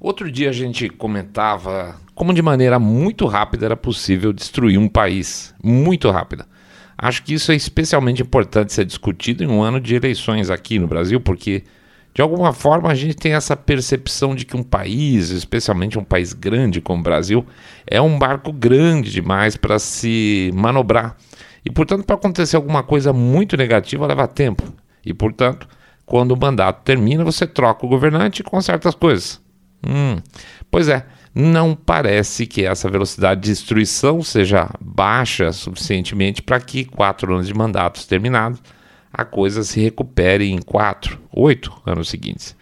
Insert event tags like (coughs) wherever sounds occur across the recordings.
Outro dia a gente comentava como de maneira muito rápida era possível destruir um país, muito rápida. Acho que isso é especialmente importante ser discutido em um ano de eleições aqui no Brasil, porque de alguma forma a gente tem essa percepção de que um país, especialmente um país grande como o Brasil, é um barco grande demais para se manobrar. E portanto, para acontecer alguma coisa muito negativa leva tempo. E portanto, quando o mandato termina, você troca o governante com certas coisas. Hum, pois é, não parece que essa velocidade de destruição seja baixa suficientemente para que quatro anos de mandatos terminados a coisa se recupere em quatro, oito anos seguintes.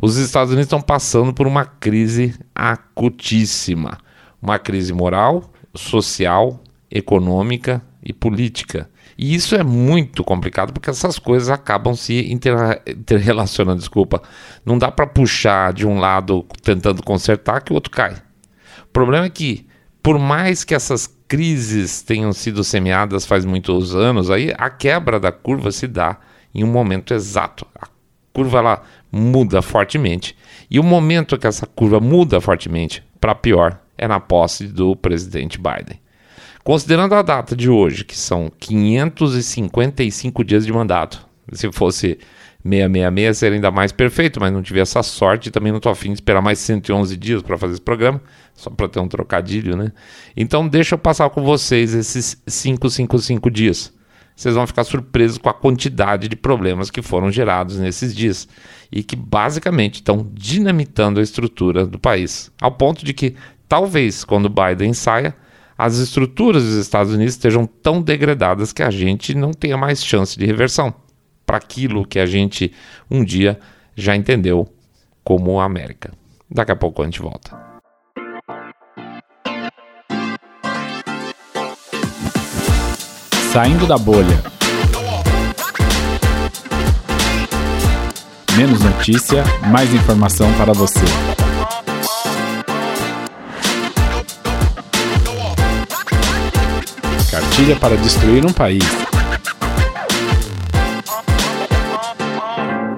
Os Estados Unidos estão passando por uma crise acutíssima, uma crise moral, social, econômica e política. E isso é muito complicado porque essas coisas acabam se interrelacionando. Desculpa. Não dá para puxar de um lado tentando consertar que o outro cai. O problema é que, por mais que essas crises tenham sido semeadas faz muitos anos, aí a quebra da curva se dá em um momento exato. A curva ela muda fortemente. E o momento que essa curva muda fortemente para pior é na posse do presidente Biden. Considerando a data de hoje, que são 555 dias de mandato, se fosse 666 seria ainda mais perfeito, mas não tive essa sorte e também não estou afim de esperar mais 111 dias para fazer esse programa, só para ter um trocadilho, né? Então deixa eu passar com vocês esses 555 dias. Vocês vão ficar surpresos com a quantidade de problemas que foram gerados nesses dias e que basicamente estão dinamitando a estrutura do país, ao ponto de que talvez quando Biden saia, as estruturas dos Estados Unidos estejam tão degradadas que a gente não tenha mais chance de reversão para aquilo que a gente um dia já entendeu como a América. Daqui a pouco a gente volta. Saindo da bolha. Menos notícia, mais informação para você. Cartilha para destruir um país.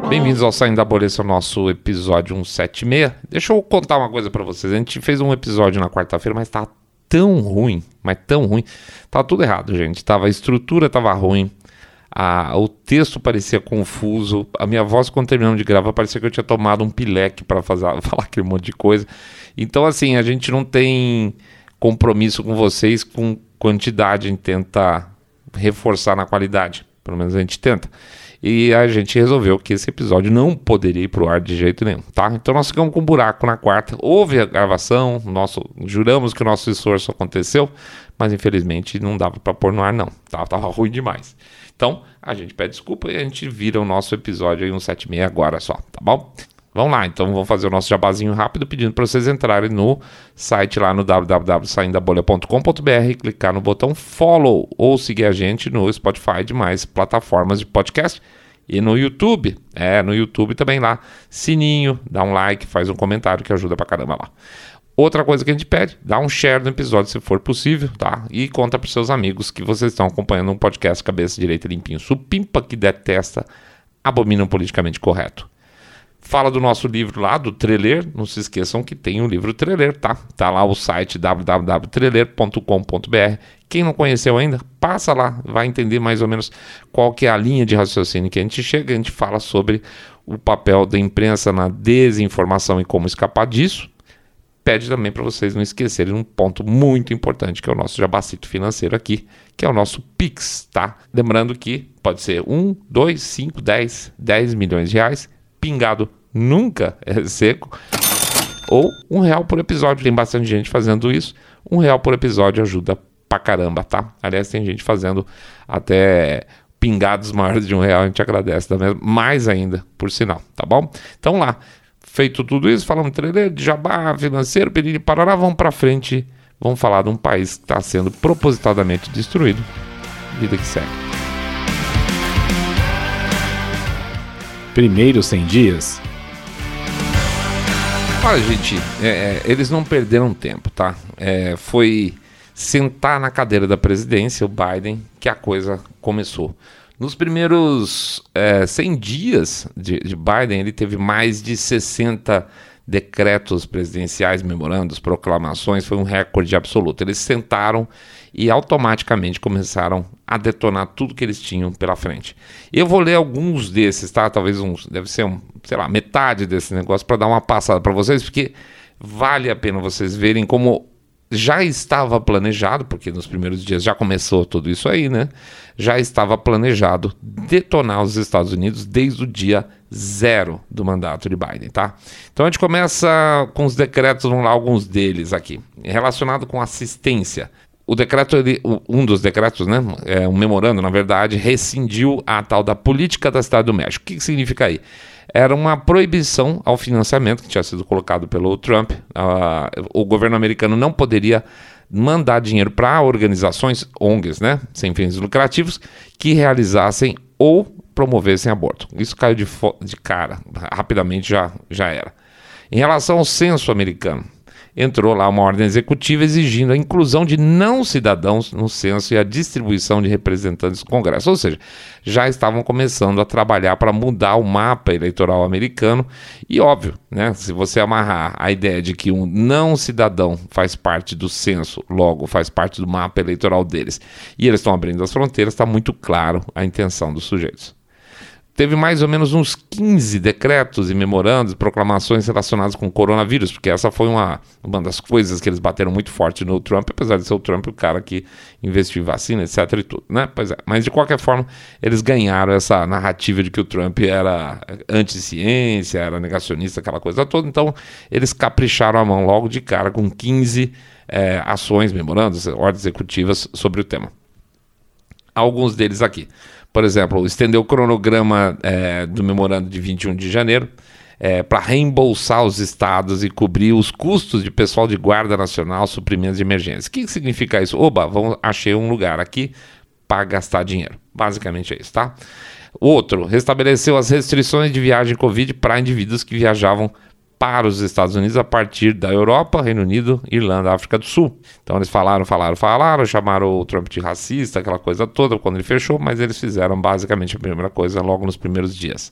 Bem-vindos ao Saindo da Bolha, é o nosso episódio 176. Deixa eu contar uma coisa para vocês. A gente fez um episódio na quarta-feira, mas tá tão ruim, mas tão ruim. Tava tudo errado, gente. Tava, a estrutura tava ruim, a, o texto parecia confuso, a minha voz, quando terminamos de gravar, parecia que eu tinha tomado um pileque para (laughs) falar aquele monte de coisa. Então, assim, a gente não tem compromisso com vocês com quantidade, a gente tenta reforçar na qualidade. Pelo menos a gente tenta. E a gente resolveu que esse episódio não poderia ir pro ar de jeito nenhum, tá? Então nós ficamos com um buraco na quarta. Houve a gravação, nosso, juramos que o nosso esforço aconteceu, mas infelizmente não dava para pôr no ar não, tá? Tava (laughs) ruim demais. Então, a gente pede desculpa e a gente vira o nosso episódio aí um 76 agora só, tá bom? Vamos lá, então vamos fazer o nosso jabazinho rápido pedindo para vocês entrarem no site lá no www.saindabolha.com.br, clicar no botão follow ou seguir a gente no Spotify demais plataformas de podcast e no YouTube. É, no YouTube também lá, sininho, dá um like, faz um comentário que ajuda pra caramba lá. Outra coisa que a gente pede, dá um share no episódio se for possível, tá? E conta pros seus amigos que vocês estão acompanhando um podcast cabeça direita limpinho, supimpa que detesta, abomina o politicamente correto fala do nosso livro lá, do Treler. Não se esqueçam que tem o livro Treler, tá? Tá lá o site www.treler.com.br. Quem não conheceu ainda, passa lá, vai entender mais ou menos qual que é a linha de raciocínio que a gente chega. A gente fala sobre o papel da imprensa na desinformação e como escapar disso. Pede também para vocês não esquecerem um ponto muito importante, que é o nosso jabacito financeiro aqui, que é o nosso Pix, tá? Lembrando que pode ser 1, 2, 5, 10, 10 milhões de reais pingado nunca é seco. Ou um real por episódio. Tem bastante gente fazendo isso. Um real por episódio ajuda pra caramba, tá? Aliás, tem gente fazendo até pingados maiores de um real. A gente agradece. Mais ainda, por sinal, tá bom? Então lá, feito tudo isso, falamos de jabá, financeiro, pedir parará, vamos pra frente. Vamos falar de um país que está sendo propositadamente destruído. Vida que segue. primeiros 100 dias? Olha, gente, é, é, eles não perderam tempo, tá? É, foi sentar na cadeira da presidência, o Biden, que a coisa começou. Nos primeiros é, 100 dias de, de, Biden, ele teve mais de 60 decretos presidenciais, memorandos, proclamações, foi um recorde absoluto. Eles sentaram e automaticamente começaram a detonar tudo que eles tinham pela frente. Eu vou ler alguns desses, tá? Talvez uns, deve ser um, sei lá, metade desse negócio para dar uma passada para vocês, porque vale a pena vocês verem como já estava planejado, porque nos primeiros dias já começou tudo isso aí, né? Já estava planejado detonar os Estados Unidos desde o dia zero do mandato de Biden, tá? Então a gente começa com os decretos, vamos lá, alguns deles aqui, relacionado com assistência. O decreto, ele, um dos decretos, né, é um memorando, na verdade, rescindiu a tal da política da Cidade do México. O que, que significa aí? era uma proibição ao financiamento que tinha sido colocado pelo Trump. Uh, o governo americano não poderia mandar dinheiro para organizações, ONGs, né, sem fins lucrativos, que realizassem ou promovessem aborto. Isso caiu de, de cara, rapidamente já, já era. Em relação ao censo americano, entrou lá uma ordem executiva exigindo a inclusão de não cidadãos no censo e a distribuição de representantes do Congresso. Ou seja, já estavam começando a trabalhar para mudar o mapa eleitoral americano. E óbvio, né, se você amarrar a ideia de que um não cidadão faz parte do censo, logo faz parte do mapa eleitoral deles, e eles estão abrindo as fronteiras, está muito claro a intenção dos sujeitos teve mais ou menos uns 15 decretos e memorandos, proclamações relacionadas com o coronavírus, porque essa foi uma, uma das coisas que eles bateram muito forte no Trump, apesar de ser o Trump o cara que investiu em vacina, etc e tudo, né? Pois é, mas de qualquer forma, eles ganharam essa narrativa de que o Trump era anti-ciência, era negacionista, aquela coisa toda, então eles capricharam a mão logo de cara com 15 é, ações, memorandos, ordens executivas sobre o tema. Alguns deles aqui. Por exemplo, estender o cronograma é, do memorando de 21 de janeiro é, para reembolsar os estados e cobrir os custos de pessoal de guarda nacional, suprimentos de emergência. O que, que significa isso? Oba, vamos, achei um lugar aqui para gastar dinheiro. Basicamente é isso, tá? Outro, restabeleceu as restrições de viagem Covid para indivíduos que viajavam para os Estados Unidos a partir da Europa, Reino Unido, Irlanda, África do Sul. Então eles falaram, falaram, falaram, chamaram o Trump de racista, aquela coisa toda quando ele fechou, mas eles fizeram basicamente a primeira coisa logo nos primeiros dias.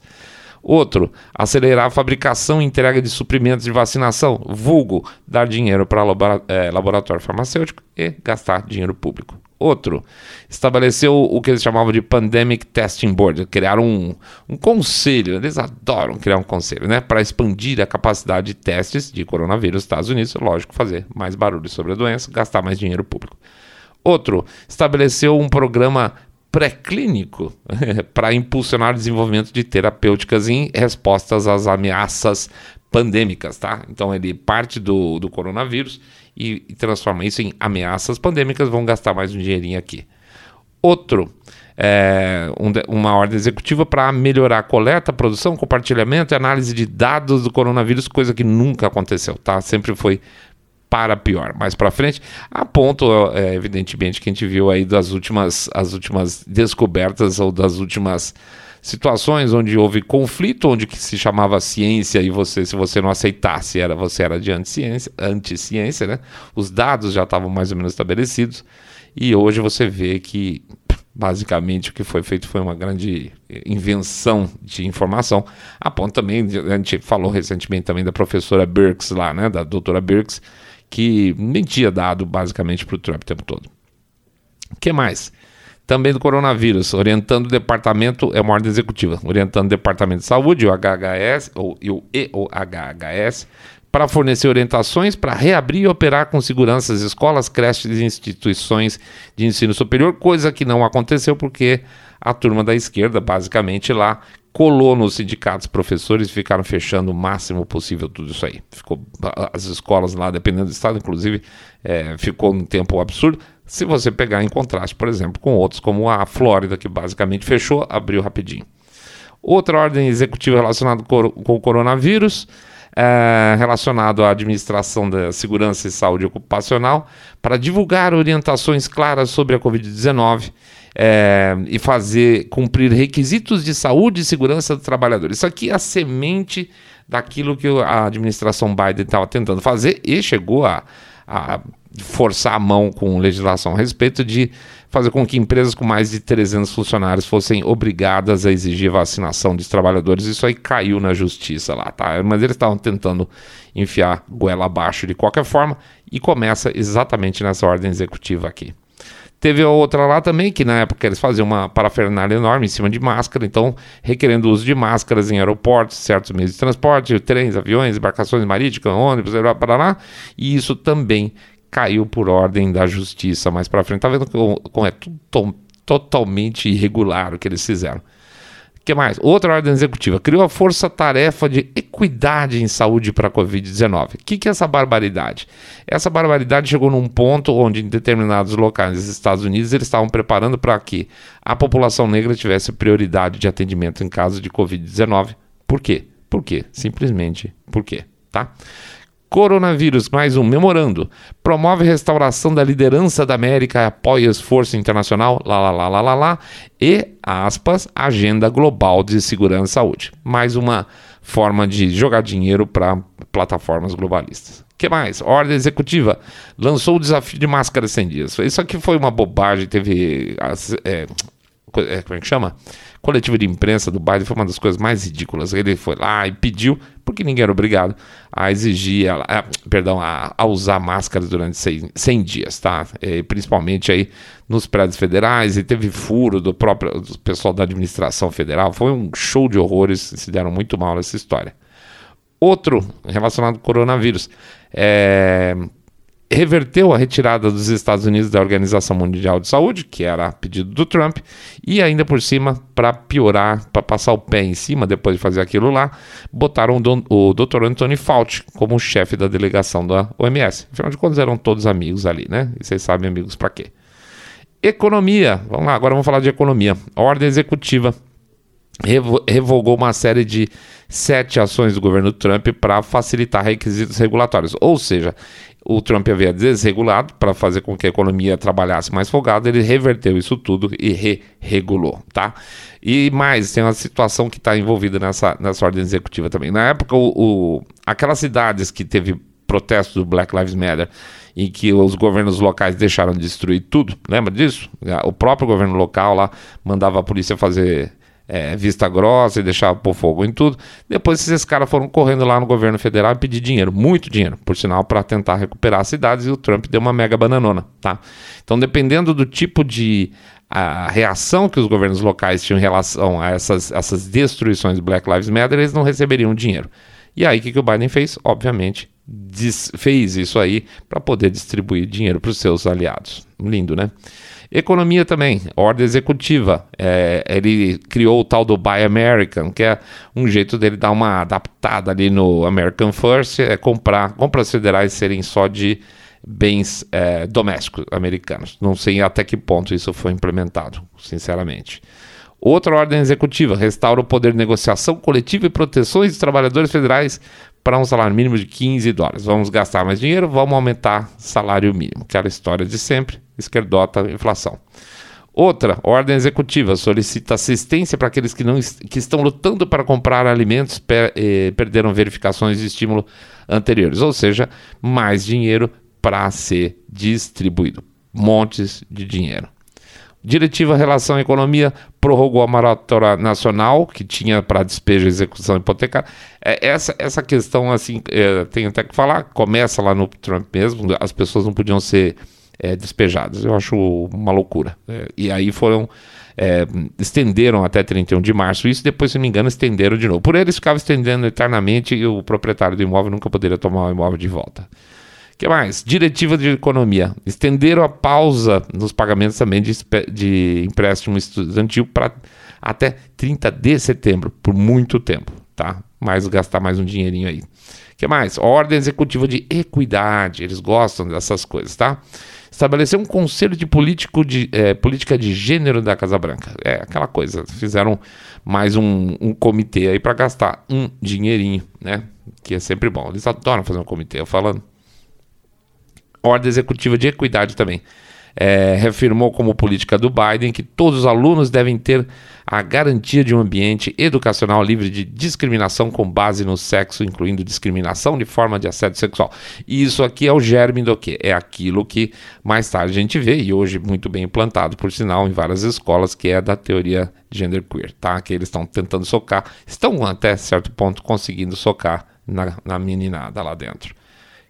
Outro, acelerar a fabricação e entrega de suprimentos de vacinação, vulgo, dar dinheiro para é, laboratório farmacêutico e gastar dinheiro público. Outro, estabeleceu o que eles chamavam de Pandemic Testing Board, criaram um, um conselho, eles adoram criar um conselho, né, para expandir a capacidade de testes de coronavírus nos Estados Unidos, lógico, fazer mais barulho sobre a doença, gastar mais dinheiro público. Outro, estabeleceu um programa pré-clínico (laughs) para impulsionar o desenvolvimento de terapêuticas em respostas às ameaças pandêmicas, tá? Então ele parte do, do coronavírus e, e transforma isso em ameaças pandêmicas, vão gastar mais um dinheirinho aqui. Outro, é, um, uma ordem executiva para melhorar a coleta, produção, compartilhamento e análise de dados do coronavírus, coisa que nunca aconteceu, tá? Sempre foi para pior. Mais para frente, a ponto, é, evidentemente, que a gente viu aí das últimas, as últimas descobertas ou das últimas situações onde houve conflito, onde que se chamava ciência e você, se você não aceitasse, era você era de anticiência, né? Os dados já estavam mais ou menos estabelecidos e hoje você vê que basicamente o que foi feito foi uma grande invenção de informação. A ponto também, a gente falou recentemente também da professora Birx lá, né, da doutora Birx, que mentia dado basicamente para o Trump o tempo todo. O que mais? Também do coronavírus, orientando o departamento, é uma ordem executiva, orientando o departamento de saúde, o HHS, ou, o EOHHS, para fornecer orientações para reabrir e operar com segurança as escolas, creches e instituições de ensino superior, coisa que não aconteceu porque a turma da esquerda, basicamente lá, colou nos sindicatos professores e ficaram fechando o máximo possível tudo isso aí. Ficou as escolas lá, dependendo do estado, inclusive, é, ficou um tempo absurdo. Se você pegar em contraste, por exemplo, com outros, como a Flórida, que basicamente fechou, abriu rapidinho. Outra ordem executiva relacionada com o coronavírus, é, relacionado à administração da segurança e saúde ocupacional, para divulgar orientações claras sobre a Covid-19 é, e fazer cumprir requisitos de saúde e segurança do trabalhador. Isso aqui é a semente daquilo que a administração Biden estava tentando fazer e chegou a a forçar a mão com legislação a respeito de fazer com que empresas com mais de 300 funcionários fossem obrigadas a exigir vacinação dos trabalhadores. Isso aí caiu na justiça lá, tá? Mas eles estavam tentando enfiar goela abaixo de qualquer forma e começa exatamente nessa ordem executiva aqui. Teve outra lá também, que na época eles faziam uma parafernália enorme em cima de máscara, então requerendo o uso de máscaras em aeroportos, certos meios de transporte, trens, aviões, embarcações marítimas, ônibus, para lá, e isso também caiu por ordem da justiça mais para frente. Tá vendo como é totalmente irregular o que eles fizeram que mais? Outra ordem executiva criou a força-tarefa de equidade em saúde para a Covid-19. O que, que é essa barbaridade? Essa barbaridade chegou num ponto onde, em determinados locais dos Estados Unidos, eles estavam preparando para que a população negra tivesse prioridade de atendimento em caso de Covid-19. Por quê? Por quê? Simplesmente por quê? Tá? Coronavírus, mais um memorando. Promove restauração da liderança da América, apoia esforço internacional, lá, lá, lá, lá, lá, lá, e, aspas, agenda global de segurança e saúde. Mais uma forma de jogar dinheiro para plataformas globalistas. que mais? Ordem executiva lançou o desafio de máscara 100 dias. Isso aqui foi uma bobagem, teve... É, é, como é que chama? Coletiva de imprensa do Biden foi uma das coisas mais ridículas. Ele foi lá e pediu, porque ninguém era obrigado, a exigir, a, a, perdão, a, a, usar máscaras durante 100, 100 dias, tá? E, principalmente aí nos prédios federais, e teve furo do próprio do pessoal da administração federal. Foi um show de horrores, se deram muito mal nessa história. Outro relacionado ao coronavírus. É, reverteu a retirada dos Estados Unidos da Organização Mundial de Saúde, que era pedido do Trump, e ainda por cima, para piorar, para passar o pé em cima depois de fazer aquilo lá, botaram o, Dr. Anthony Fauci como chefe da delegação da OMS. Afinal de contas, eram todos amigos ali, né? E vocês sabem amigos para quê. Economia. Vamos lá, agora vamos falar de economia. ordem executiva revogou uma série de sete ações do governo Trump para facilitar requisitos regulatórios. Ou seja, o Trump havia desregulado para fazer com que a economia trabalhasse mais folgada, ele reverteu isso tudo e re-regulou, tá? E mais, tem uma situação que está envolvida nessa, nessa ordem executiva também. Na época, o, o, aquelas cidades que teve protesto do Black Lives Matter em que os governos locais deixaram de destruir tudo, lembra disso? O próprio governo local lá mandava a polícia fazer é, vista grossa e deixar pôr fogo em tudo. Depois esses caras foram correndo lá no governo federal e pedir dinheiro, muito dinheiro, por sinal, para tentar recuperar as cidades e o Trump deu uma mega bananona, tá? Então, dependendo do tipo de a reação que os governos locais tinham em relação a essas, essas destruições do Black Lives Matter, eles não receberiam dinheiro. E aí, o que, que o Biden fez? Obviamente, fez isso aí para poder distribuir dinheiro para os seus aliados. Lindo, né? Economia também, ordem executiva. É, ele criou o tal do Buy American, que é um jeito dele dar uma adaptada ali no American First, é comprar, compras federais serem só de bens é, domésticos americanos. Não sei até que ponto isso foi implementado, sinceramente. Outra ordem executiva restaura o poder de negociação coletiva e proteções dos trabalhadores federais para um salário mínimo de 15 dólares. Vamos gastar mais dinheiro, vamos aumentar salário mínimo. Aquela história de sempre, esquerdota, inflação. Outra, ordem executiva solicita assistência para aqueles que, não, que estão lutando para comprar alimentos per, eh, perderam verificações de estímulo anteriores, ou seja, mais dinheiro para ser distribuído. Montes de dinheiro. Diretiva Relação à Economia prorrogou a maratona nacional, que tinha para despejo e execução hipotecária. É, essa, essa questão, assim, é, tem até que falar, começa lá no Trump mesmo, as pessoas não podiam ser é, despejadas. Eu acho uma loucura. É, e aí foram. É, estenderam até 31 de março isso, depois, se não me engano, estenderam de novo. Por eles ficava estendendo eternamente e o proprietário do imóvel nunca poderia tomar o imóvel de volta que mais? Diretiva de economia. Estenderam a pausa nos pagamentos também de, de empréstimo estudantil para até 30 de setembro, por muito tempo, tá? Mais gastar mais um dinheirinho aí. Que mais? Ordem executiva de equidade. Eles gostam dessas coisas, tá? Estabelecer um conselho de, político de é, política de gênero da Casa Branca. É aquela coisa. Fizeram mais um, um comitê aí para gastar um dinheirinho, né? Que é sempre bom. Eles adoram fazer um comitê. Eu falando ordem executiva de equidade também. É, reafirmou como política do Biden que todos os alunos devem ter a garantia de um ambiente educacional livre de discriminação com base no sexo, incluindo discriminação de forma de assédio sexual. E isso aqui é o germe do que? É aquilo que mais tarde a gente vê, e hoje muito bem implantado, por sinal, em várias escolas, que é da teoria genderqueer, tá? Que eles estão tentando socar, estão até certo ponto conseguindo socar na, na meninada lá dentro.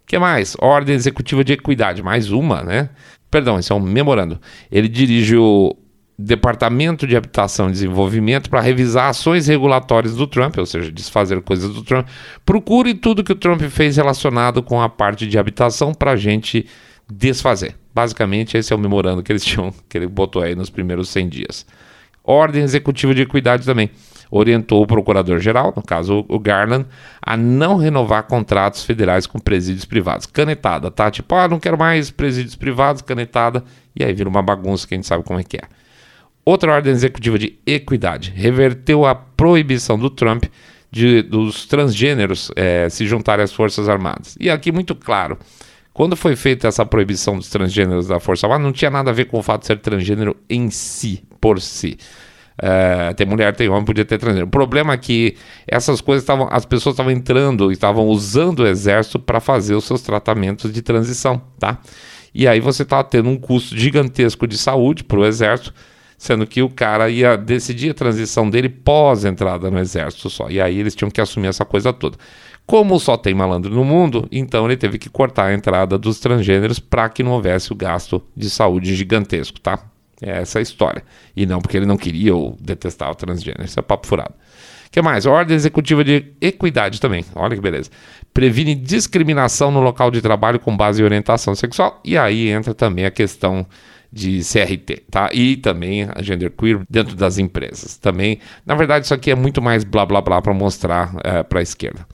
que mais? Ordem Executiva de Equidade, mais uma, né? Perdão, esse é um memorando. Ele dirige o Departamento de Habitação e Desenvolvimento para revisar ações regulatórias do Trump, ou seja, desfazer coisas do Trump. Procure tudo que o Trump fez relacionado com a parte de habitação para a gente desfazer. Basicamente, esse é o memorando que eles tinham, que ele botou aí nos primeiros 100 dias. Ordem Executiva de Equidade também orientou o procurador-geral, no caso o Garland, a não renovar contratos federais com presídios privados. Canetada, tá? Tipo, ah, não quero mais presídios privados, canetada, e aí vira uma bagunça que a gente sabe como é que é. Outra ordem executiva de equidade reverteu a proibição do Trump de, dos transgêneros é, se juntarem às Forças Armadas. E aqui muito claro, quando foi feita essa proibição dos transgêneros da Força Armada, não tinha nada a ver com o fato de ser transgênero em si, por si. É, tem mulher, tem homem, podia ter transgênero. O problema é que essas coisas estavam, as pessoas estavam entrando e estavam usando o exército para fazer os seus tratamentos de transição, tá? E aí você estava tendo um custo gigantesco de saúde para o exército sendo que o cara ia decidir a transição dele pós entrada no exército só. E aí eles tinham que assumir essa coisa toda. Como só tem malandro no mundo, então ele teve que cortar a entrada dos transgêneros para que não houvesse o gasto de saúde gigantesco, tá? É essa a história. E não porque ele não queria ou detestava o transgênero. Isso é papo furado. O que mais? Ordem executiva de equidade também. Olha que beleza. Previne discriminação no local de trabalho com base em orientação sexual. E aí entra também a questão de CRT, tá? E também a genderqueer dentro das empresas. Também, na verdade, isso aqui é muito mais blá blá blá para mostrar é, para a esquerda.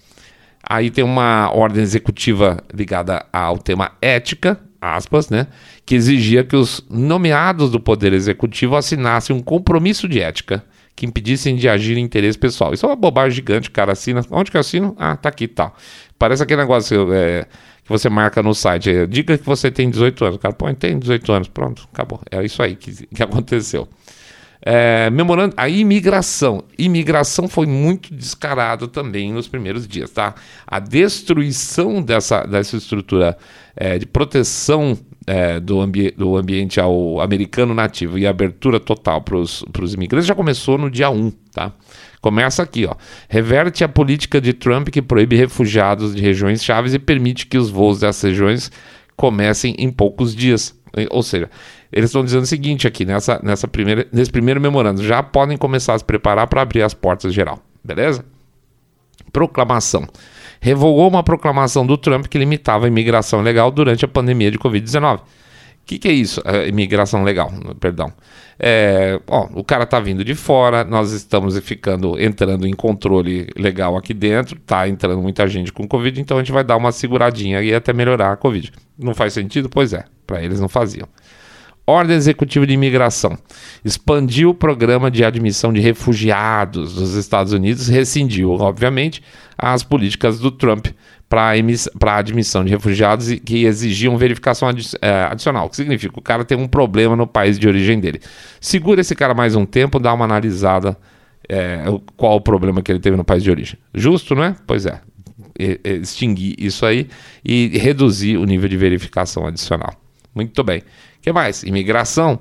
Aí tem uma ordem executiva ligada ao tema ética, aspas, né? Que exigia que os nomeados do Poder Executivo assinassem um compromisso de ética que impedissem de agir em interesse pessoal. Isso é uma bobagem gigante, cara assina. Onde que eu assino? Ah, tá aqui, tal. Parece aquele negócio é, que você marca no site. Diga que você tem 18 anos. O cara põe, tem 18 anos. Pronto, acabou. É isso aí que, que aconteceu. É, memorando a imigração. Imigração foi muito descarado também nos primeiros dias, tá? A destruição dessa, dessa estrutura é, de proteção é, do, ambi do ambiente ao americano nativo e abertura total para os imigrantes já começou no dia 1, tá? Começa aqui, ó. Reverte a política de Trump que proíbe refugiados de regiões chaves e permite que os voos dessas regiões comecem em poucos dias. Ou seja, eles estão dizendo o seguinte aqui, nessa, nessa primeira, nesse primeiro memorando, já podem começar a se preparar para abrir as portas geral, beleza? Proclamação. Revogou uma proclamação do Trump que limitava a imigração legal durante a pandemia de Covid-19. O que, que é isso? A imigração legal, perdão. É, ó, o cara tá vindo de fora, nós estamos ficando entrando em controle legal aqui dentro, tá entrando muita gente com Covid, então a gente vai dar uma seguradinha e até melhorar a Covid. Não faz sentido? Pois é, para eles não faziam. Ordem Executiva de Imigração expandiu o programa de admissão de refugiados dos Estados Unidos, rescindiu, obviamente, as políticas do Trump para a admissão de refugiados que exigiam verificação adi é, adicional. Que significa? O cara tem um problema no país de origem dele. Segura esse cara mais um tempo, dá uma analisada é, qual o problema que ele teve no país de origem. Justo, não é? Pois é. extinguir isso aí e reduzir o nível de verificação adicional. Muito bem. O que mais? Imigração.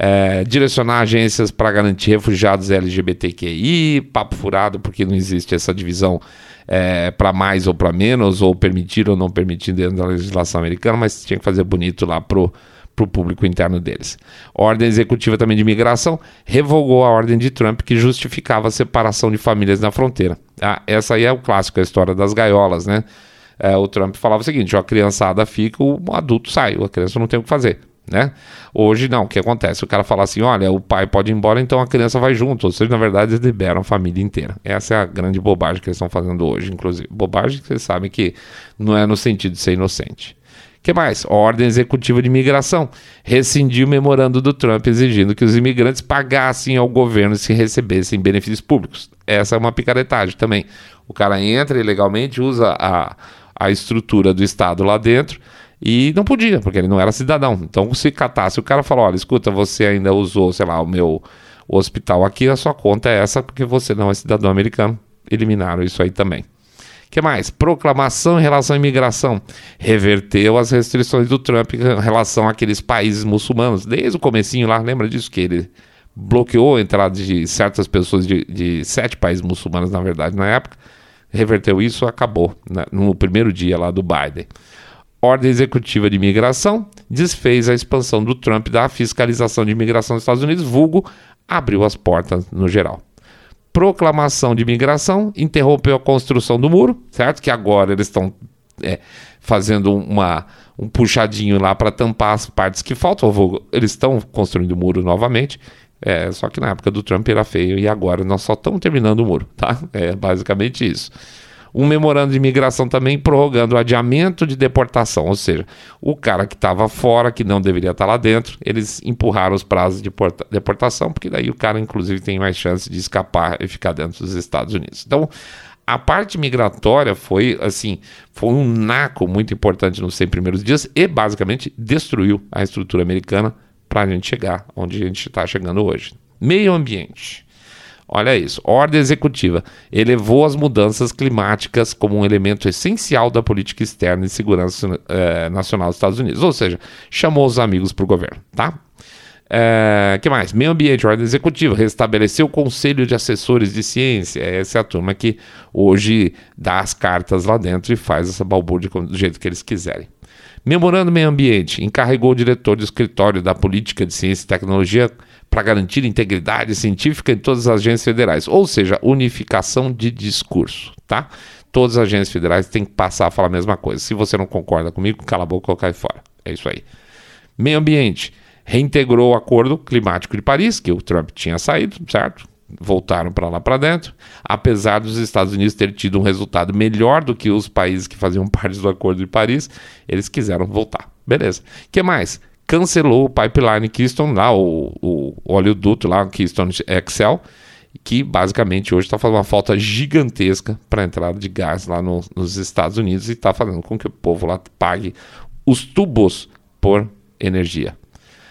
É, direcionar agências para garantir refugiados LGBTQI, papo furado, porque não existe essa divisão é, para mais ou para menos, ou permitir ou não permitir dentro da legislação americana, mas tinha que fazer bonito lá pro para o público interno deles. Ordem executiva também de imigração revogou a ordem de Trump que justificava a separação de famílias na fronteira. Ah, essa aí é o clássico, a história das gaiolas, né? É, o Trump falava o seguinte: a criançada fica, o adulto sai, a criança não tem o que fazer né? Hoje não, o que acontece? O cara fala assim: olha, o pai pode ir embora, então a criança vai junto. Ou seja, na verdade, eles liberam a família inteira. Essa é a grande bobagem que eles estão fazendo hoje, inclusive. Bobagem que vocês sabem que não é no sentido de ser inocente. Que mais? Ordem executiva de imigração. Rescindiu o memorando do Trump exigindo que os imigrantes pagassem ao governo se recebessem benefícios públicos. Essa é uma picaretagem também. O cara entra ilegalmente, usa a, a estrutura do Estado lá dentro E não podia, porque ele não era cidadão. Então, se catasse, o cara falou: olha, escuta, você ainda usou, sei lá, o meu hospital aqui, a sua conta é essa porque você não é cidadão americano. Eliminaram isso aí também. que mais? Proclamação em relação à imigração. Reverteu as restrições do Trump em relação àqueles países muçulmanos. Desde o comecinho lá, lembra disso? Que ele bloqueou a entrada de certas pessoas de, de sete países muçulmanos, na verdade, na época. Reverteu isso, acabou né, no primeiro dia lá do Biden. Ordem executiva de imigração desfez a expansão do Trump da fiscalização de imigração nos Estados Unidos, vulgo abriu as portas no geral. Proclamação de imigração interrompeu a construção do muro, certo? Que agora eles estão é, fazendo uma, um puxadinho lá para tampar as partes que faltam. Eles estão construindo o muro novamente. É, só que na época do Trump era feio e agora nós só estamos terminando o muro, tá? É basicamente isso um memorando de imigração também prorrogando o adiamento de deportação, ou seja, o cara que estava fora, que não deveria estar tá lá dentro, eles empurraram os prazos de deportação, porque daí o cara, inclusive, tem mais chance de escapar e ficar dentro dos Estados Unidos. Então, a parte migratória foi assim, foi um naco muito importante nos 100 primeiros dias e basicamente destruiu a estrutura americana para a gente chegar onde a gente está chegando hoje. Meio ambiente. Olha isso. Ordem executiva elevou as mudanças climáticas como um elemento essencial da política externa e segurança eh, nacional dos Estados Unidos. Ou seja, chamou os amigos para o governo, tá? É, que mais? Meio ambiente, ordem executiva, restabeleceu o Conselho de Assessores de Ciência. Essa é a turma que hoje dá as cartas lá dentro e faz essa balbúrdia do jeito que eles quiserem. Memorando Meio Ambiente, encarregou o diretor do escritório da Política de Ciência e Tecnologia para garantir integridade científica em todas as agências federais, ou seja, unificação de discurso, tá? Todas as agências federais têm que passar a falar a mesma coisa. Se você não concorda comigo, cala a boca ou cai fora. É isso aí. Meio ambiente. Reintegrou o Acordo Climático de Paris, que o Trump tinha saído, certo? Voltaram para lá para dentro, apesar dos Estados Unidos ter tido um resultado melhor do que os países que faziam (laughs) parte do Acordo de Paris, eles quiseram voltar. Beleza. O que mais? cancelou o pipeline Keystone lá, o, o oleoduto lá, Keystone Excel, que basicamente hoje está fazendo uma falta gigantesca para a entrada de gás lá no, nos Estados Unidos e está fazendo com que o povo lá pague os tubos por energia.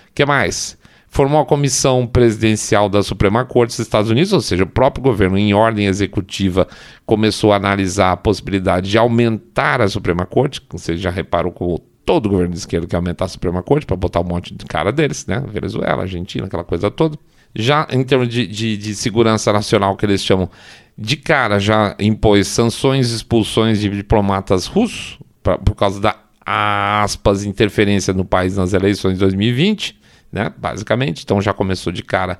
O que mais? Formou a comissão presidencial da Suprema Corte dos Estados Unidos, ou seja, o próprio governo, em ordem executiva, começou a analisar a possibilidade de aumentar a Suprema Corte. Você já reparou como todo governo de esquerda quer aumentar a Suprema Corte para botar um monte de cara deles, né? Venezuela, Argentina, aquela coisa toda. Já em termos de, de, de segurança nacional, que eles chamam de cara, já impôs sanções e expulsões de diplomatas russos pra, por causa da aspas interferência no país nas eleições de 2020, né? Basicamente, então já começou de cara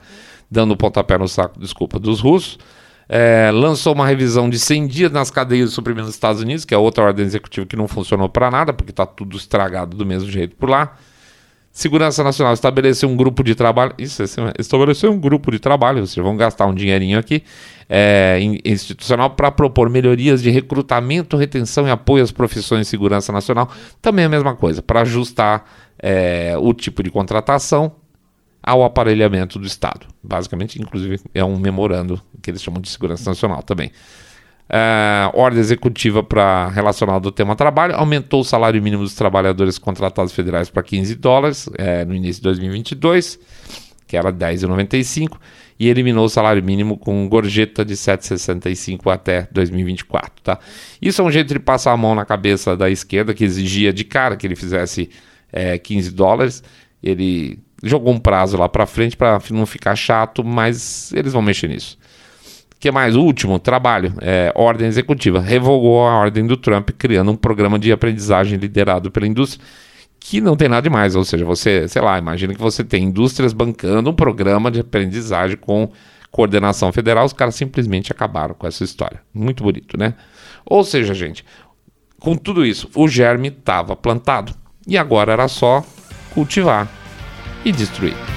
dando o pontapé no saco, desculpa, dos russos é, lançou uma revisão de 100 dias nas cadeias de suprimento dos Estados Unidos, que é outra ordem executiva que não funcionou para nada, porque está tudo estragado do mesmo jeito por lá. Segurança Nacional estabeleceu um grupo de trabalho. Isso, estabeleceu um grupo de trabalho, vocês vão gastar um dinheirinho aqui, é, institucional, para propor melhorias de recrutamento, retenção e apoio às profissões de segurança nacional. Também a mesma coisa, para ajustar é, o tipo de contratação ao aparelhamento do Estado. Basicamente, inclusive, é um memorando que eles chamam de segurança nacional também. Uh, ordem executiva para relacionar do tema trabalho aumentou o salário mínimo dos trabalhadores contratados federais para 15 dólares é, no início de 2022, que era 10,95, e eliminou o salário mínimo com gorjeta de 7,65 até 2024. Tá? Isso é um jeito de passar a mão na cabeça da esquerda, que exigia de cara que ele fizesse é, 15 dólares. Ele jogou um prazo lá para frente para não ficar chato, mas eles vão mexer nisso. Que mais? O último, trabalho, é, ordem executiva. Revogou a ordem do Trump, criando um programa de aprendizagem liderado pela indústria, que não tem nada demais. Ou seja, você, sei lá, imagina que você tem indústrias bancando um programa de aprendizagem com coordenação federal, os caras simplesmente acabaram com essa história. Muito bonito, né? Ou seja, gente, com tudo isso, o germe estava plantado. E agora era só cultivar e destruir.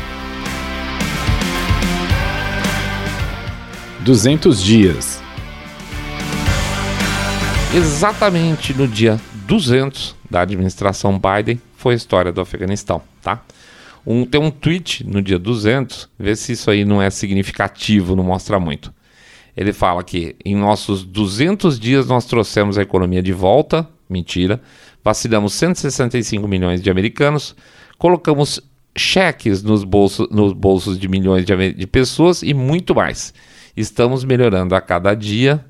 200 dias. Exatamente no dia 200 da administração Biden foi a história do Afeganistão, tá? Um, tem um tweet no dia 200, vê se isso aí não é significativo, não mostra muito. Ele fala que em nossos 200 dias nós trouxemos a economia de volta Mentira. Vacinamos 165 milhões de americanos, colocamos cheques nos bolsos, nos bolsos de milhões de, de pessoas e muito mais. Estamos melhorando a cada dia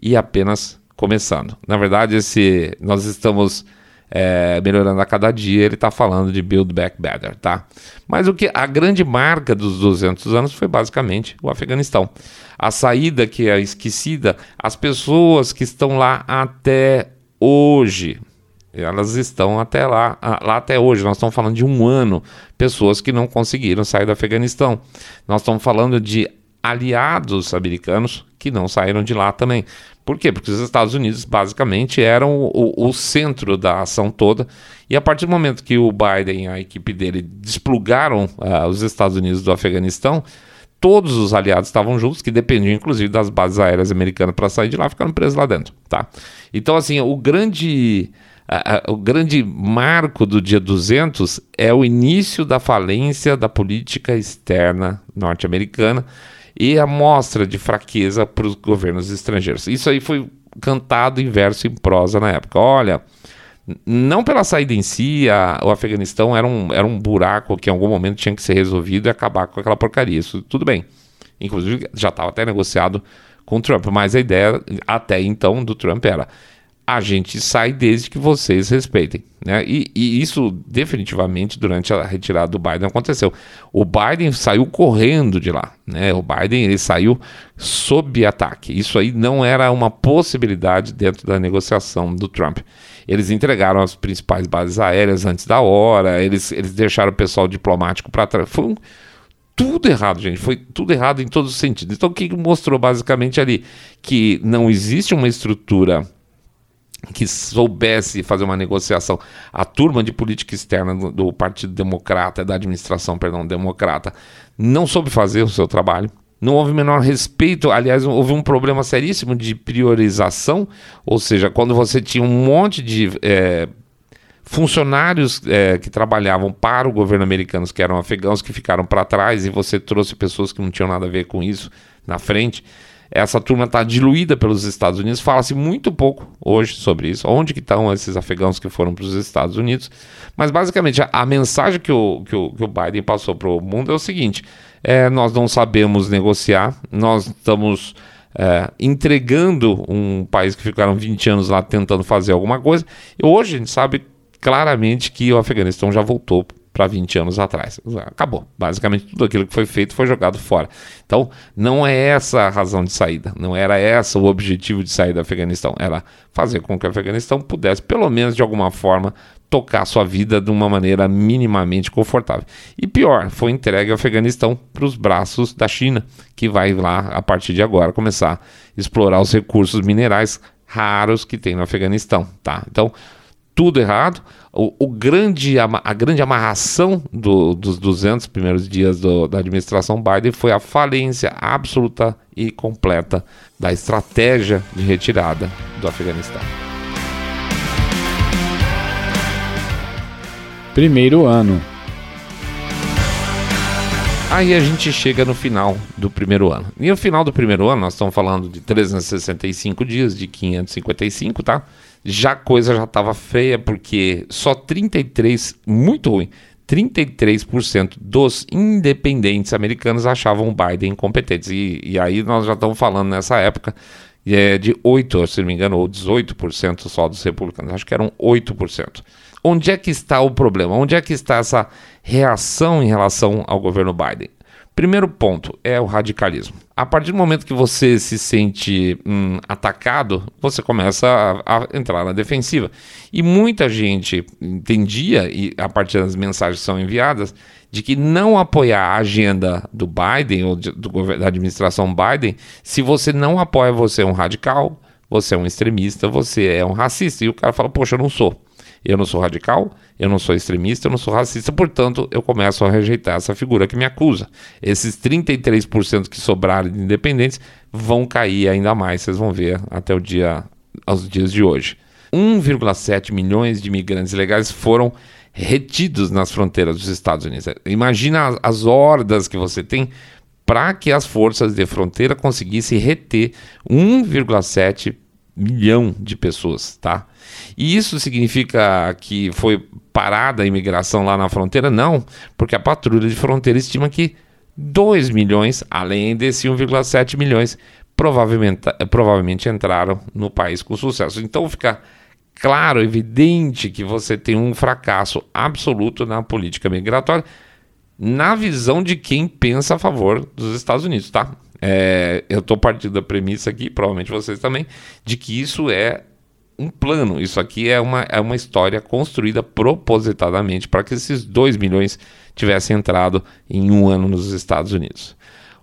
e apenas começando. Na verdade, esse, nós estamos é, melhorando a cada dia, ele está falando de Build Back Better, tá? Mas o que a grande marca dos 200 anos foi basicamente o Afeganistão. A saída que é esquecida, as pessoas que estão lá até hoje, elas estão até lá, lá até hoje. Nós estamos falando de um ano, pessoas que não conseguiram sair do Afeganistão. Nós estamos falando de aliados americanos que não saíram de lá também. Por quê? Porque os Estados Unidos basicamente eram o, o, centro da ação toda. E a partir do momento que o Biden e a equipe dele desplugaram uh, os Estados Unidos do Afeganistão, todos os aliados estavam juntos, que dependiam inclusive das bases aéreas americanas para sair de lá, ficaram presos lá dentro, tá? Então assim, o grande uh, uh, o grande marco do dia 200 é o início da falência da política externa norte-americana e a mostra de fraqueza para os governos estrangeiros. Isso aí foi cantado em verso e em prosa na época. Olha, não pela saída em si, a, o Afeganistão era um, era um buraco que em algum momento tinha que ser resolvido e acabar com aquela porcaria. Isso tudo bem. Inclusive já estava até negociado com o Trump, mas a ideia até então do Trump era a gente sai desde que vocês respeitem. Né? E, e, isso definitivamente durante a retirada do Biden aconteceu. O Biden saiu correndo de lá. Né? O Biden ele saiu sob ataque. Isso aí não era uma possibilidade dentro da negociação do Trump. Eles entregaram as principais bases aéreas antes da hora, eles, eles deixaram o pessoal diplomático para trás. Foi um, tudo errado, gente. Foi tudo errado em todos os sentidos. Então, o que mostrou basicamente ali? Que não existe uma estrutura que soubesse fazer uma negociação. A turma de política externa do, do, Partido Democrata, da administração, perdão, democrata, não soube fazer o seu trabalho. Não houve menor respeito, aliás, houve um problema seríssimo de priorização, ou seja, quando você tinha um monte de é, funcionários é, que trabalhavam para o governo americano, que eram afegãos, que ficaram para trás, e você trouxe pessoas que não tinham nada a ver com isso na frente essa turma está diluída pelos Estados Unidos. Fala-se muito pouco hoje sobre isso. Onde que estão esses afegãos que foram para os Estados Unidos? Mas basicamente a, a mensagem que o, que, o, que o Biden passou para o mundo é o seguinte: é, nós não sabemos negociar, nós estamos é, entregando um país que ficaram 20 anos lá tentando fazer alguma coisa. E hoje a gente sabe claramente que o Afeganistão já voltou para 20 anos atrás. Acabou. Basicamente tudo aquilo que foi feito foi jogado fora. Então, não é essa a razão de saída. Não era essa o objetivo de sair do Afeganistão. Era fazer com que o Afeganistão pudesse, pelo menos de alguma forma, tocar sua vida de uma maneira minimamente confortável. E pior, foi entregue o Afeganistão para os braços da China, que vai lá, a partir de agora, começar a explorar os recursos minerais raros que tem no Afeganistão. Tá? Então, tudo errado. O, o grande, a, grande amarração do, dos 200 primeiros dias do, da administração Biden foi a falência absoluta e completa da estratégia de retirada do Afeganistão. Primeiro ano. Aí a gente chega no final do primeiro ano. E no final do primeiro ano, nós estamos falando de 365 dias, de 555, tá? Já a coisa já estava feia, porque só 33, muito ruim, 33% dos independentes americanos achavam o Biden incompetente. E, e aí nós já estamos falando nessa época é, de 8, se não me engano, ou 18% só dos republicanos. Acho que eram 8%. Onde é que está o problema? Onde é que está essa reação em relação ao governo Biden? Primeiro ponto é o radicalismo. A partir do momento que você se sente hum, atacado, você começa a, a, entrar na defensiva. E muita gente entendia, e a partir das mensagens que são enviadas, de que não apoiar a agenda do Biden ou de, do, da administração Biden, se você não apoia, você é um radical, você é um extremista, você é um racista. E o cara fala, poxa, eu não sou. Eu não sou radical, eu não sou extremista, eu não sou racista, portanto, eu começo a rejeitar essa figura que me acusa. Esses 33% que sobraram de independentes vão cair ainda mais, vocês vão ver até o dia aos dias de hoje. 1,7 milhões de imigrantes ilegais foram retidos nas fronteiras dos Estados Unidos. Imagina as hordas que você tem para que as forças de fronteira conseguissem reter 1,7 milhão de pessoas, tá? E isso significa que foi parada a imigração lá na fronteira? Não, porque a patrulha de fronteira estima que 2 milhões, além desse 1,7 milhões, provavelmente, provavelmente entraram no país com sucesso. Então fica claro, evidente que você tem um fracasso absoluto na política migratória, na visão de quem pensa a favor dos Estados Unidos, tá? É, eu estou partindo da premissa aqui, provavelmente vocês também, de que isso é um plano. Isso aqui é uma, é uma história construída propositadamente para que esses 2 milhões tivessem entrado em um ano nos Estados Unidos.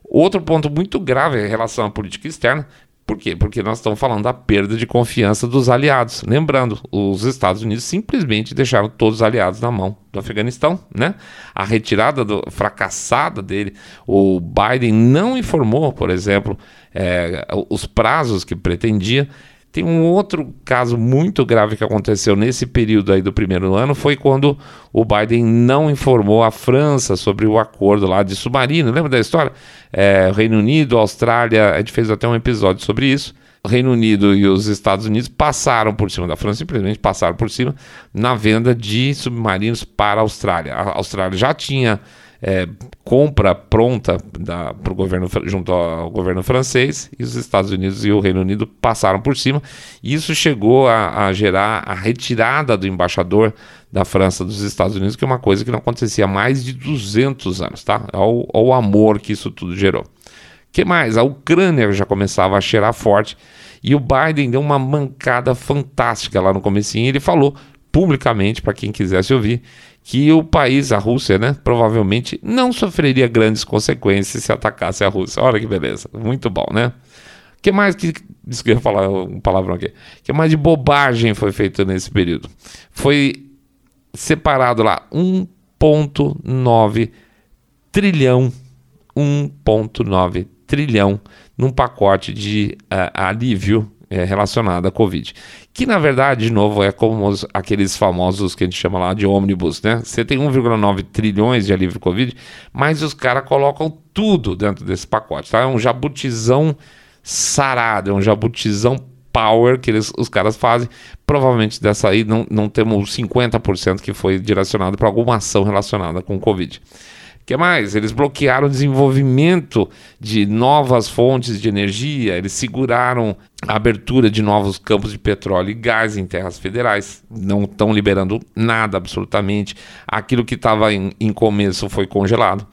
Outro ponto muito grave em relação à política externa por quê? Porque nós estamos falando da perda de confiança dos aliados. Lembrando, os Estados Unidos simplesmente deixaram todos os aliados na mão do Afeganistão, né? A retirada do, fracassada dele, o Biden não informou, por exemplo, é, os prazos que pretendia. Tem um outro caso muito grave que aconteceu nesse período aí do primeiro ano, foi quando o Biden não informou a França sobre o acordo lá de submarino. Lembra da história? É, Reino Unido, Austrália, a gente fez até um episódio sobre isso. O Reino Unido e os Estados Unidos passaram por cima da França, simplesmente passaram por cima na venda de submarinos para a Austrália. A Austrália já tinha é, compra pronta para o governo junto ao governo francês e os Estados Unidos e o Reino Unido passaram por cima. E isso chegou a, a gerar a retirada do embaixador da França dos Estados Unidos, que é uma coisa que não acontecia há mais de 200 anos, tá? Ao, amor que isso tudo gerou. que mais? A Ucrânia já começava a cheirar forte e o Biden deu uma mancada fantástica lá no comecinho. Ele falou publicamente para quem quisesse ouvir que o país, a Rússia, né, provavelmente não sofreria grandes consequências se atacasse a Rússia. Olha que beleza, muito bom, né? que mais que ia falar um palavrão aqui? que mais de bobagem foi feito nesse período? Foi separado lá 1.9 trilhão 1.9 trilhão num pacote de uh, alívio é, relacionado à Covid. Que na verdade, de novo, é como os, aqueles famosos que a gente chama lá de ônibus, né? Você tem 1,9 trilhões de alívio Covid, mas os caras colocam tudo dentro desse pacote, tá? É um jabutizão sarado, é um jabutizão power que eles, os caras fazem. Provavelmente dessa aí não, não temos 50% que foi direcionado para alguma ação relacionada com Covid que mais? Eles bloquearam o desenvolvimento de novas fontes de energia, eles seguraram a abertura de novos campos de petróleo e gás em terras federais, não estão liberando nada absolutamente. Aquilo que estava em, em começo foi congelado.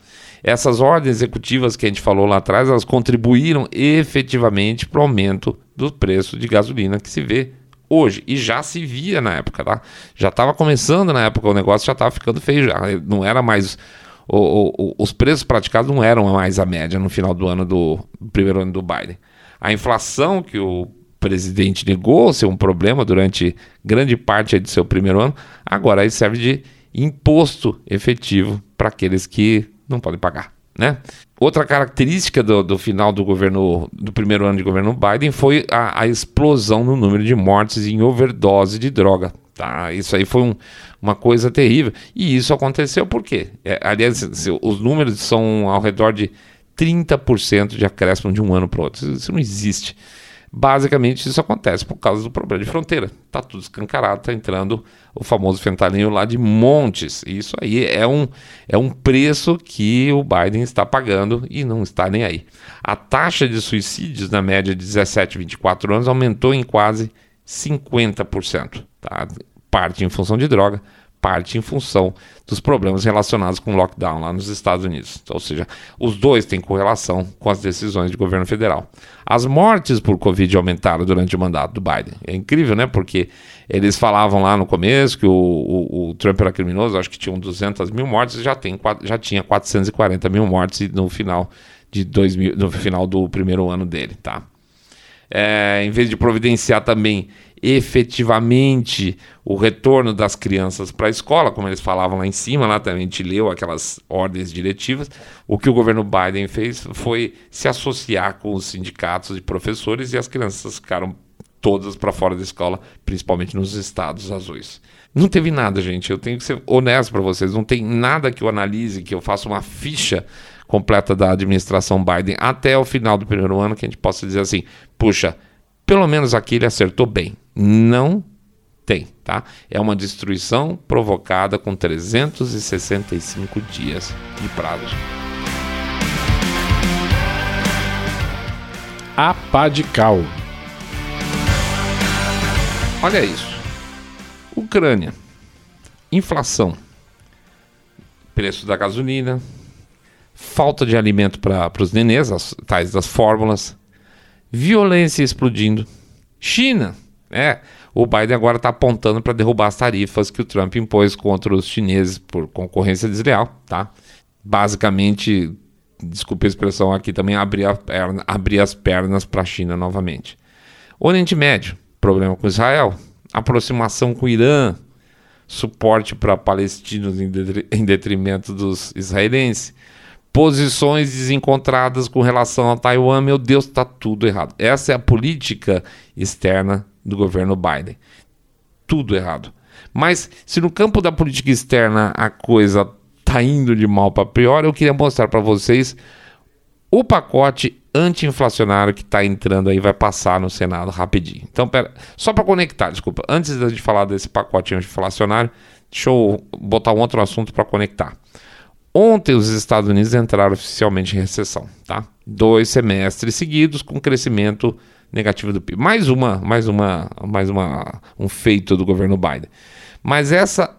Essas ordens executivas que a gente falou lá atrás, elas contribuíram efetivamente para o aumento do preço de gasolina que se vê hoje. E já se via na época, tá? Já estava começando na época, o negócio já estava ficando feio já. Não era mais o, o, os preços praticados não eram mais a média no final do ano do, do primeiro ano do Biden. A inflação que o presidente negou ser um problema durante grande parte de seu primeiro ano, agora aí serve de imposto efetivo para aqueles que não podem pagar. Né? Outra característica do, do, final do governo do primeiro ano de governo Biden foi a, a explosão no número de mortes em overdose de droga. Tá? Isso aí foi um, uma coisa terrível. E isso aconteceu por quê? É, aliás, os números são ao redor de 30% de acréscimo de um ano para o outro. Isso não existe. Basicamente, isso acontece por causa do problema de fronteira. Está tudo escancarado, está entrando o famoso fentalinho lá de montes. Isso aí é um, é um preço que o Biden está pagando e não está nem aí. A taxa de suicídios na média de 17 24 anos aumentou em quase 50%. Tá? Parte em função de droga, parte em função dos problemas relacionados com o lockdown lá nos Estados Unidos. Então, ou seja, os dois têm correlação com as decisões do governo federal. As mortes por Covid aumentaram durante o mandato do Biden. É incrível, né? Porque eles falavam lá no começo que o, o, o Trump era criminoso, acho que tinham 200 mil mortes, já, tem, já tinha 440 mil mortes no final, de 2000, no final do primeiro ano dele, tá? É, em vez de providenciar também efetivamente o retorno das crianças para a escola, como eles falavam lá em cima, lá também a gente leu aquelas ordens diretivas. O que o governo Biden fez foi se associar com os sindicatos de professores e as crianças ficaram todas para fora da escola, principalmente nos estados azuis. Não teve nada, gente. Eu tenho que ser honesto para vocês. Não tem nada que eu analise, que eu faça uma ficha completa da administração Biden até o final do primeiro ano que a gente possa dizer assim: puxa, Pelo menos aqui ele acertou bem. Não tem, tá? É uma destruição provocada com 365 dias de prazo. A pá de cal. Olha isso. Ucrânia. Inflação. Preço da gasolina. Falta de alimento para os nenês, as tais das fórmulas. Violência explodindo. China. É, o Biden agora está apontando para derrubar as tarifas que o Trump impôs contra os chineses por concorrência desleal, tá? Basicamente, desculpe a expressão aqui também, abrir, a perna, abrir as pernas para a China novamente. Oriente Médio, problema com Israel, aproximação com o Irã, suporte para palestinos em detrimento dos israelenses, posições desencontradas com relação a Taiwan, meu Deus, está tudo errado. Essa é a política externa do governo Biden. Tudo errado. Mas se no campo da política externa a coisa está indo de mal para pior, eu queria mostrar para vocês o pacote anti-inflacionário que está entrando aí vai passar no Senado rapidinho. Então, pera, só para conectar, desculpa, antes de falar desse pacote anti-inflacionário, deixa eu botar um outro assunto para conectar. Ontem os Estados Unidos entraram oficialmente em recessão, tá? Dois semestres seguidos com crescimento negativo do PIB. Mais uma, mais uma, mais uma um feito do governo Biden. Mas essa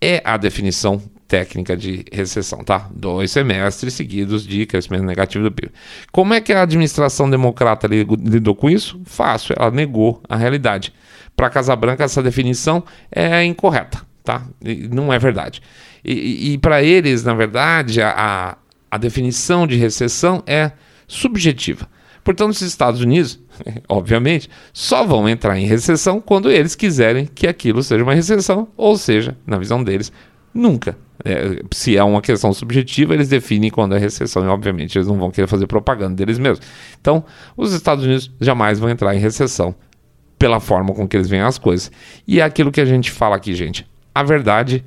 é a definição técnica de recessão, tá? Dois semestres seguidos de crescimento negativo do PIB. Como é que a administração democrata lidou com isso? Fácil, ela negou a realidade. Para a Casa Branca, essa definição é incorreta, tá? Não é verdade. E, e, para eles, na verdade, a, a definição de recessão é subjetiva. Portanto, os Estados Unidos, (laughs) obviamente, só vão entrar em recessão quando eles quiserem que aquilo seja uma recessão, ou seja, na visão deles, nunca é, se é uma questão subjetiva, eles definem quando é recessão, e obviamente eles não vão querer fazer propaganda deles mesmos. Então, os Estados Unidos jamais vão entrar em recessão pela forma com que eles veem as coisas. E é aquilo que a gente fala aqui, gente. A verdade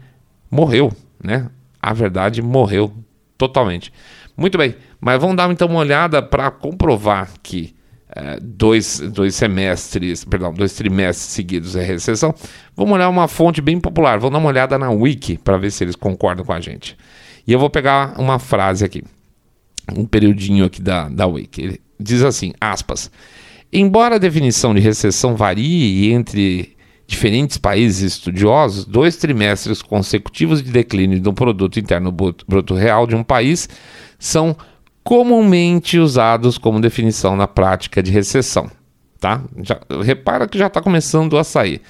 morreu, né? A verdade morreu totalmente. Muito bem, mas vamos dar então uma olhada para comprovar que é, dois, dois semestres, perdão, dois trimestres seguidos é recessão, vamos olhar uma fonte bem popular, vamos dar uma olhada na Wiki para ver se eles concordam com a gente. E eu vou pegar uma frase aqui, um periodinho aqui da, da Wiki. Ele diz assim, aspas, embora a definição de recessão varie entre diferentes países estudiosos, dois trimestres consecutivos de declínio do produto interno bruto real de um país são comumente usados como definição na prática de recessão. Tá? Já, repara que já está começando a sair.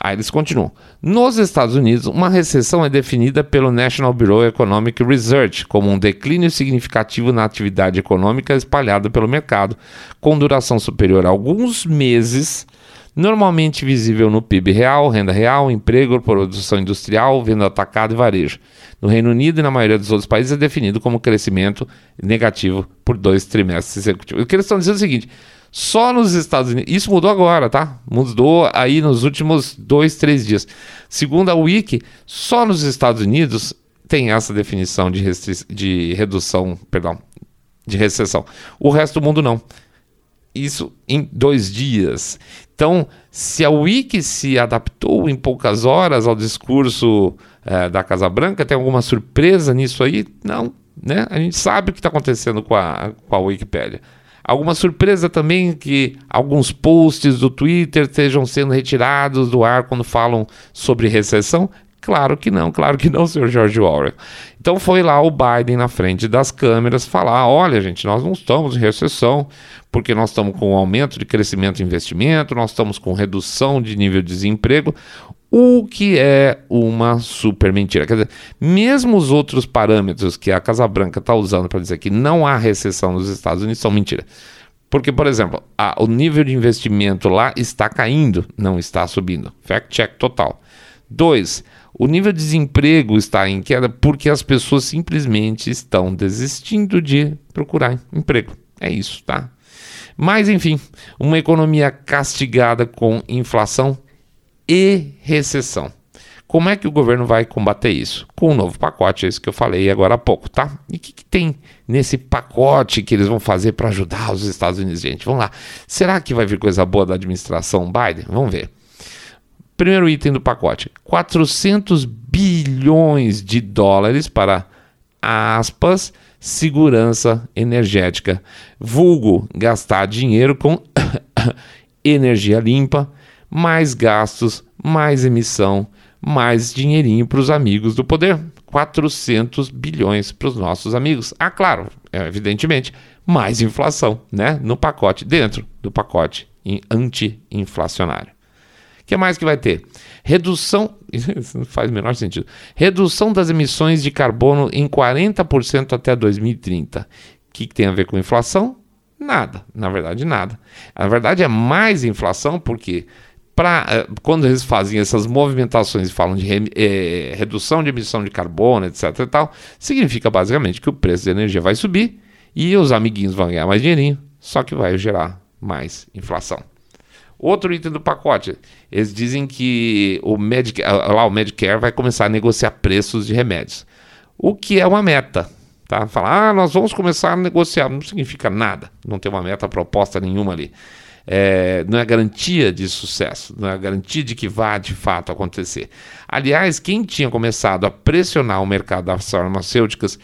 Aí eles continuam. Nos Estados Unidos, uma recessão é definida pelo National Bureau Economic Research como um declínio significativo na atividade econômica espalhada pelo mercado, com duração superior a alguns meses normalmente visível no PIB real, renda real, emprego, produção industrial, venda atacado e varejo. No Reino Unido e na maioria dos outros países é definido como crescimento negativo por dois trimestres consecutivos. O que eles estão dizendo é o seguinte: só nos Estados Unidos, isso mudou agora, tá? Mudou aí nos últimos dois, três dias. Segundo a Wiki, só nos Estados Unidos tem essa definição de, de redução, perdão, de recessão. O resto do mundo não isso em dois dias. Então, se a Wiki se adaptou em poucas horas ao discurso é, da Casa Branca, tem alguma surpresa nisso aí? Não, né? A gente sabe o que está acontecendo com a, com a Wikipédia. Alguma surpresa também que alguns posts do Twitter estejam sendo retirados do ar quando falam sobre recessão? Claro que não, claro que não, senhor George Orwell. Então foi lá o Biden na frente das câmeras falar: olha, gente, nós não estamos em recessão, porque nós estamos com um aumento de crescimento e investimento, nós estamos com redução de nível de desemprego, o que é uma super mentira. Quer dizer, mesmo os outros parâmetros que a Casa Branca está usando para dizer que não há recessão nos Estados Unidos são mentira. Porque, por exemplo, a, o nível de investimento lá está caindo, não está subindo. Fact check total. Dois, o nível de desemprego está em queda porque as pessoas simplesmente estão desistindo de procurar emprego. É isso, tá? Mas, enfim, uma economia castigada com inflação e recessão. Como é que o governo vai combater isso? Com um novo pacote, é isso que eu falei agora há pouco, tá? E o que, que, tem nesse pacote que eles vão fazer para ajudar os Estados Unidos, gente? Vamos lá. Será que vai vir coisa boa da administração Biden? Vamos ver. Primeiro item do pacote: 400 bilhões de dólares para aspas segurança energética. Vulgo gastar dinheiro com (coughs) energia limpa, mais gastos, mais emissão, mais dinheirinho para os amigos do poder. 400 bilhões para os nossos amigos. Ah, claro, é, evidentemente, mais inflação, né? No pacote, dentro do pacote anti-inflacionário. Que mais que vai ter? Redução, (laughs) isso não faz o menor sentido. Redução das emissões de carbono em 40% até 2030. O que, que tem a ver com inflação? Nada, na verdade, nada. Na verdade, é mais inflação porque pra, eh, quando eles fazem essas movimentações e falam de re, é, redução de emissão de carbono, etc. e tal, significa basicamente que o preço da energia vai subir e os amiguinhos vão ganhar mais dinheirinho, só que vai gerar mais inflação. Outro item do pacote, eles dizem que o Medicare, lá o Medicare vai começar a negociar preços de remédios, o que é uma meta. Tá? Falar, ah, nós vamos começar a negociar, não significa nada, não tem uma meta proposta nenhuma ali é, não é garantia de sucesso, não é garantia de que vá de fato acontecer. Aliás, quem tinha começado a pressionar o mercado das farmacêuticas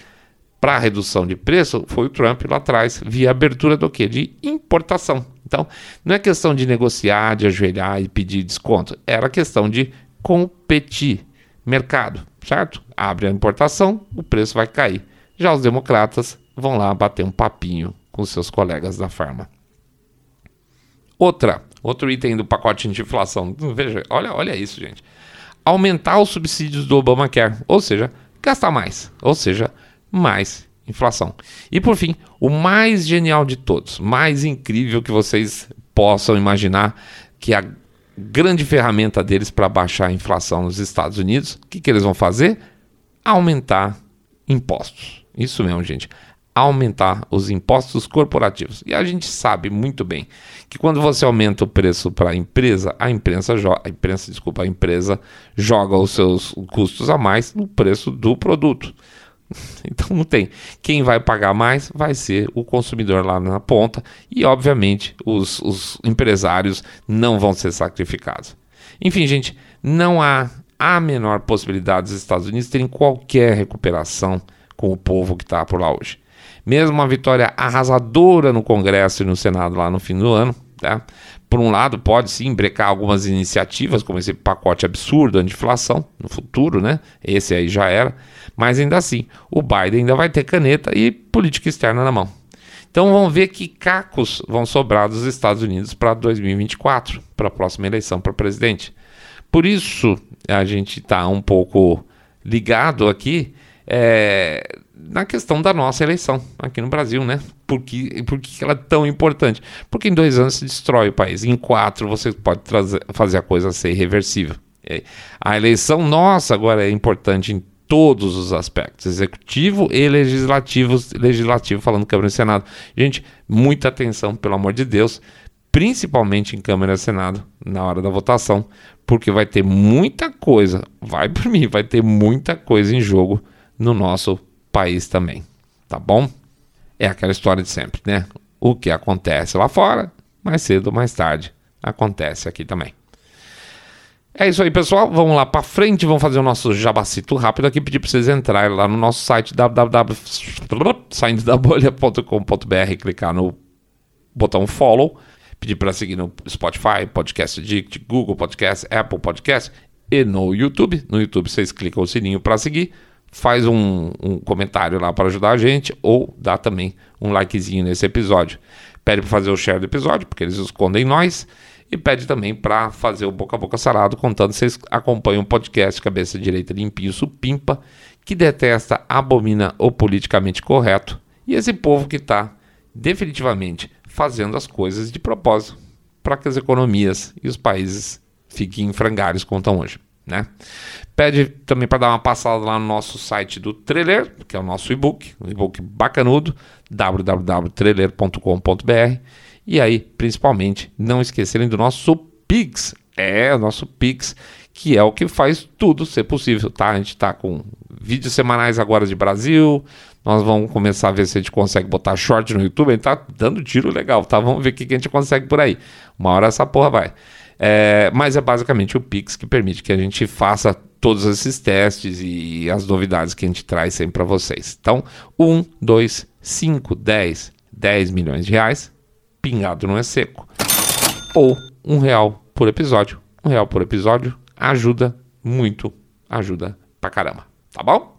para redução de preço foi o Trump lá atrás, via abertura do quê? De importação. Então, não é questão de negociar, de ajoelhar e pedir desconto, era questão de competir. Mercado, certo? Abre a importação, o preço vai cair. Já os democratas vão lá bater um papinho com seus colegas da farma. Outra, outro item do pacote de inflação. (laughs) Veja, olha, olha isso, gente. Aumentar os subsídios do Obamacare, ou seja, gastar mais, ou seja, mais inflação. E por fim, o mais genial de todos, mais incrível que vocês possam imaginar, que é a grande ferramenta deles para baixar a inflação nos Estados Unidos, o que, que eles vão fazer? Aumentar impostos. Isso mesmo, gente aumentar os impostos corporativos. E a gente sabe muito bem que quando você aumenta o preço para a empresa, a imprensa a imprensa, desculpa, a empresa joga os seus custos a mais no preço do produto. (laughs) Então não tem. Quem vai pagar mais vai ser o consumidor lá na ponta e, obviamente, os, os empresários não vão ser sacrificados. Enfim, gente, não há a menor possibilidade dos Estados Unidos terem qualquer recuperação com o povo que está por lá hoje. Mesmo uma vitória arrasadora no Congresso e no Senado lá no fim do ano, tá? Por um lado, pode sim brecar algumas iniciativas, como esse pacote absurdo anti-inflação no futuro, né? Esse aí já era. Mas ainda assim, o Biden ainda vai ter caneta e política externa na mão. Então vamos ver que cacos vão sobrar dos Estados Unidos para 2024, para a próxima eleição para presidente. Por isso a gente está um pouco ligado aqui é, na questão da nossa eleição aqui no Brasil, né? Por que, por que ela é tão importante? Porque em dois anos se destrói o país, em quatro você pode trazer, fazer a coisa ser irreversível. A eleição nossa agora é importante em todos os aspectos, executivo e legislativo, legislativo falando Câmara e Senado. Gente, muita atenção, pelo amor de Deus, principalmente em Câmara e Senado, na hora da votação, porque vai ter muita coisa, vai por mim, vai ter muita coisa em jogo no nosso país também, tá bom? É aquela história de sempre, né? O que acontece lá fora, mais cedo ou mais tarde, acontece aqui também. É isso aí, pessoal. Vamos lá para frente, vamos fazer o nosso jabacito rápido aqui. Pedir para vocês entrarem lá no nosso site www.saindodabolha.com.br, clicar no botão follow, pedir para seguir no Spotify, Podcast Addict, Google Podcast, Apple Podcast e no YouTube. No YouTube vocês clicam o sininho para seguir faz um, um comentário lá para ajudar a gente ou dá também um likezinho nesse episódio. Pede para fazer o share do episódio, porque eles escondem nós. E pede também para fazer o boca a boca sarado, contando que vocês acompanham o podcast Cabeça Direita Limpinho Supimpa, que detesta, abomina o politicamente correto. E esse povo que está definitivamente fazendo as coisas de propósito para que as economias e os países fiquem em frangalhos como estão hoje né? Pede também para dar uma passada lá no nosso site do Trailer, que é o nosso e-book, um e-book bacanudo, www.trailer.com.br. E aí, principalmente, não esquecerem do nosso Pix. É, o nosso Pix, que é o que faz tudo ser possível, tá? A gente está com vídeos semanais agora de Brasil, nós vamos começar a ver se a gente consegue botar short no YouTube, a gente tá dando tiro legal, tá? Vamos ver o que a gente consegue por aí. Uma hora essa porra vai. É, mas é basicamente o Pix que permite que a gente faça todos esses testes e as novidades que a gente traz sempre para vocês. Então, 1, 2, 5, 10, 10 milhões de reais, pingado não é seco. Ou um real por episódio. Um real por episódio ajuda muito, ajuda pra caramba, tá bom?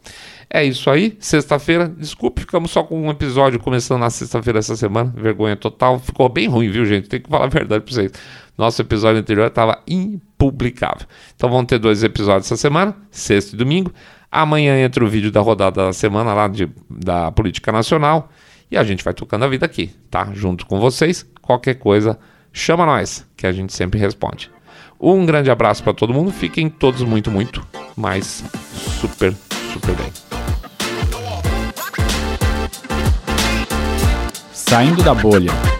É isso aí, sexta-feira, desculpe, ficamos só com um episódio começando na sexta-feira essa semana, vergonha total, ficou bem ruim, viu gente, tem que falar a verdade pra vocês. Nosso episódio anterior estava impublicável. Então vão ter dois episódios essa semana, sexta e domingo. Amanhã entra o vídeo da rodada da semana lá de, da Política Nacional e a gente vai tocando a vida aqui, tá? Junto com vocês, qualquer coisa, chama nós, que a gente sempre responde. Um grande abraço para todo mundo. Fiquem todos muito, muito, mas super, super bem. Saindo da bolha.